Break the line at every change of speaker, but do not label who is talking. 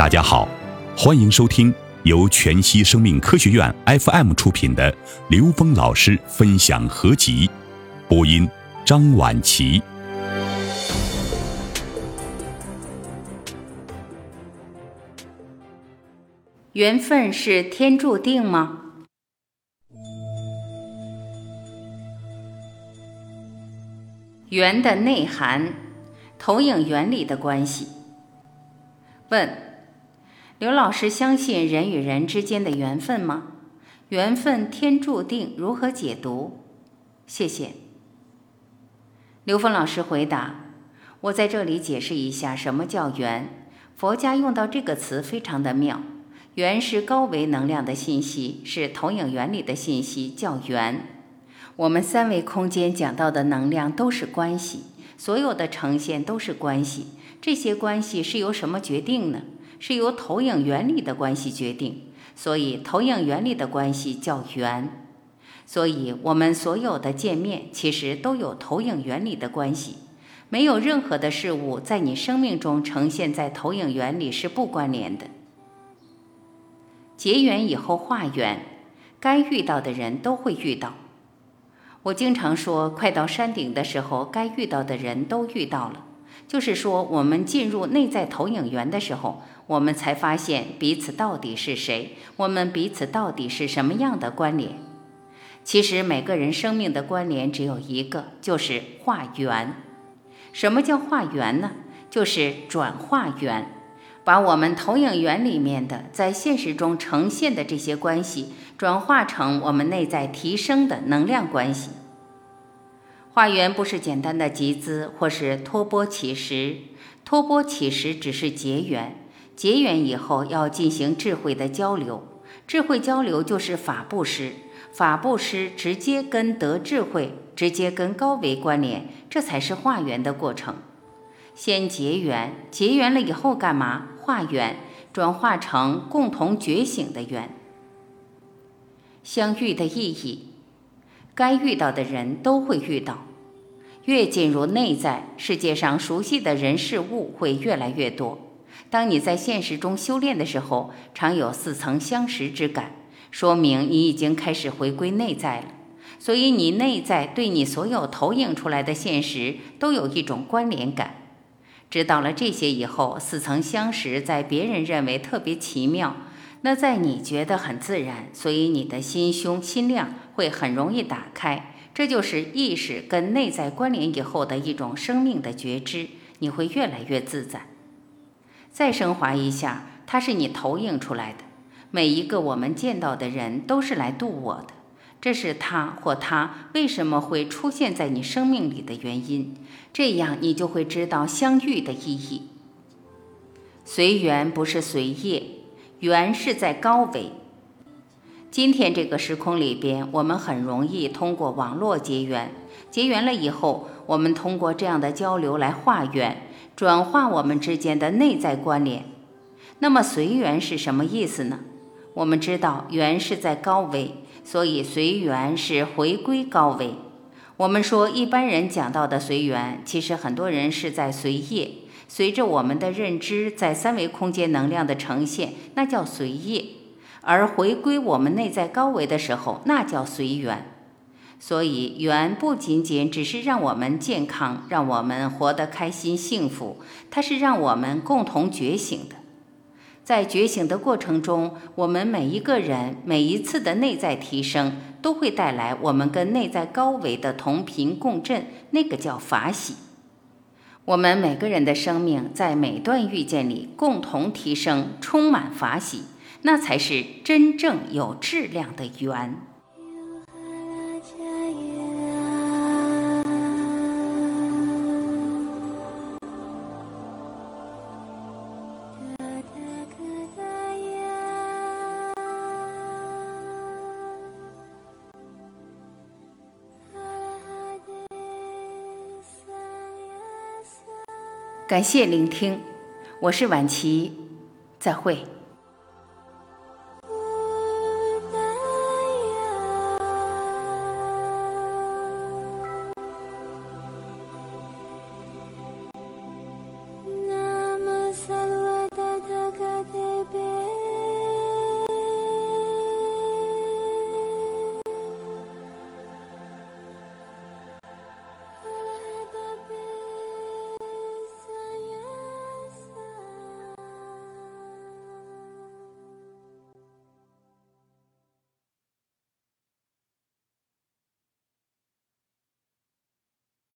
大家好，欢迎收听由全息生命科学院 FM 出品的刘峰老师分享合集，播音张婉琪。
缘分是天注定吗？缘的内涵，投影原理的关系。问：刘老师相信人与人之间的缘分吗？缘分天注定，如何解读？谢谢。刘峰老师回答：我在这里解释一下什么叫缘。佛家用到这个词非常的妙。缘是高维能量的信息，是投影原理的信息，叫缘。我们三维空间讲到的能量都是关系，所有的呈现都是关系。这些关系是由什么决定呢？是由投影原理的关系决定。所以，投影原理的关系叫缘。所以，我们所有的见面其实都有投影原理的关系。没有任何的事物在你生命中呈现在投影原理是不关联的。结缘以后化缘，该遇到的人都会遇到。我经常说，快到山顶的时候，该遇到的人都遇到了。就是说，我们进入内在投影源的时候，我们才发现彼此到底是谁，我们彼此到底是什么样的关联。其实每个人生命的关联只有一个，就是化缘。什么叫化缘呢？就是转化缘。把我们投影源里面的在现实中呈现的这些关系，转化成我们内在提升的能量关系。化缘不是简单的集资或是托钵乞食，托钵乞食只是结缘，结缘以后要进行智慧的交流，智慧交流就是法布施，法布施直接跟得智慧，直接跟高维关联，这才是化缘的过程。先结缘，结缘了以后干嘛？化缘，转化成共同觉醒的缘。相遇的意义，该遇到的人都会遇到。越进入内在，世界上熟悉的人事物会越来越多。当你在现实中修炼的时候，常有似曾相识之感，说明你已经开始回归内在了。所以，你内在对你所有投影出来的现实都有一种关联感。知道了这些以后，似曾相识，在别人认为特别奇妙，那在你觉得很自然，所以你的心胸心量会很容易打开。这就是意识跟内在关联以后的一种生命的觉知，你会越来越自在。再升华一下，它是你投影出来的，每一个我们见到的人都是来度我的。这是他或他为什么会出现在你生命里的原因，这样你就会知道相遇的意义。随缘不是随业，缘是在高维。今天这个时空里边，我们很容易通过网络结缘，结缘了以后，我们通过这样的交流来化缘，转化我们之间的内在关联。那么随缘是什么意思呢？我们知道缘是在高维。所以随缘是回归高维。我们说一般人讲到的随缘，其实很多人是在随业，随着我们的认知在三维空间能量的呈现，那叫随业；而回归我们内在高维的时候，那叫随缘。所以缘不仅仅只是让我们健康，让我们活得开心幸福，它是让我们共同觉醒的。在觉醒的过程中，我们每一个人每一次的内在提升，都会带来我们跟内在高维的同频共振，那个叫法喜。我们每个人的生命在每段遇见里共同提升，充满法喜，那才是真正有质量的缘。感谢聆听，我是晚琪，再会。